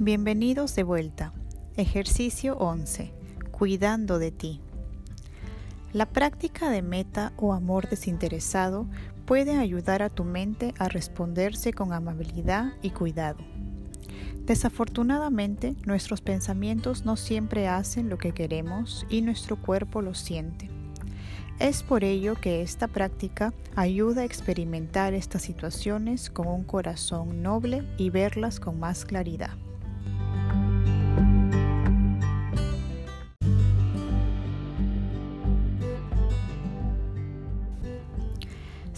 Bienvenidos de vuelta. Ejercicio 11. Cuidando de ti. La práctica de meta o amor desinteresado puede ayudar a tu mente a responderse con amabilidad y cuidado. Desafortunadamente, nuestros pensamientos no siempre hacen lo que queremos y nuestro cuerpo lo siente. Es por ello que esta práctica ayuda a experimentar estas situaciones con un corazón noble y verlas con más claridad.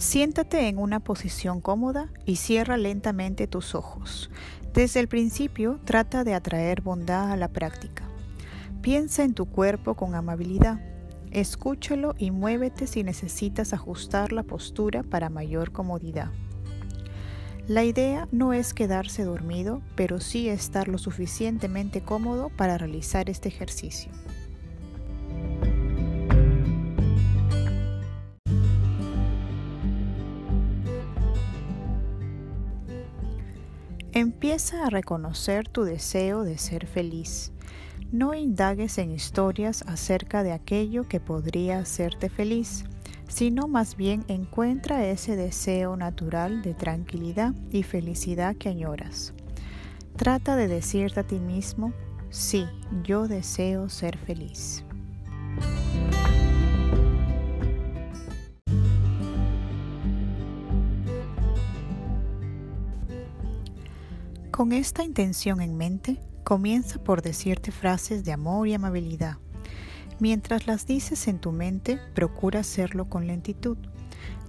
Siéntate en una posición cómoda y cierra lentamente tus ojos. Desde el principio trata de atraer bondad a la práctica. Piensa en tu cuerpo con amabilidad. Escúchalo y muévete si necesitas ajustar la postura para mayor comodidad. La idea no es quedarse dormido, pero sí estar lo suficientemente cómodo para realizar este ejercicio. Empieza a reconocer tu deseo de ser feliz. No indagues en historias acerca de aquello que podría hacerte feliz, sino más bien encuentra ese deseo natural de tranquilidad y felicidad que añoras. Trata de decirte a ti mismo, sí, yo deseo ser feliz. Con esta intención en mente, comienza por decirte frases de amor y amabilidad. Mientras las dices en tu mente, procura hacerlo con lentitud.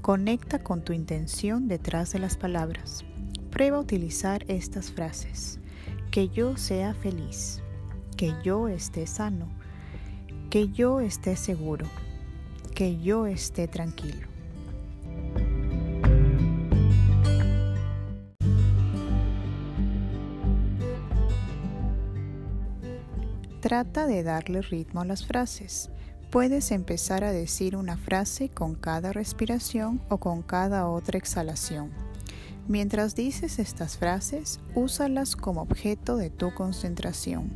Conecta con tu intención detrás de las palabras. Prueba a utilizar estas frases. Que yo sea feliz. Que yo esté sano. Que yo esté seguro. Que yo esté tranquilo. Trata de darle ritmo a las frases. Puedes empezar a decir una frase con cada respiración o con cada otra exhalación. Mientras dices estas frases, úsalas como objeto de tu concentración.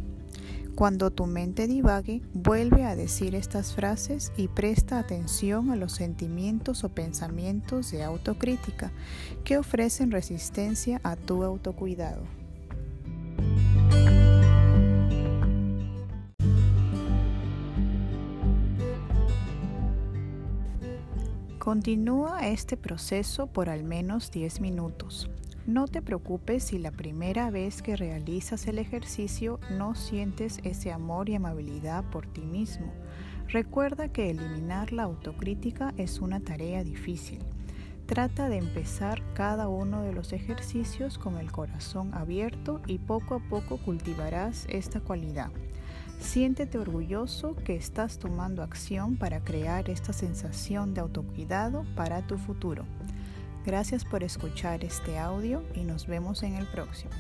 Cuando tu mente divague, vuelve a decir estas frases y presta atención a los sentimientos o pensamientos de autocrítica que ofrecen resistencia a tu autocuidado. Continúa este proceso por al menos 10 minutos. No te preocupes si la primera vez que realizas el ejercicio no sientes ese amor y amabilidad por ti mismo. Recuerda que eliminar la autocrítica es una tarea difícil. Trata de empezar cada uno de los ejercicios con el corazón abierto y poco a poco cultivarás esta cualidad. Siéntete orgulloso que estás tomando acción para crear esta sensación de autocuidado para tu futuro. Gracias por escuchar este audio y nos vemos en el próximo.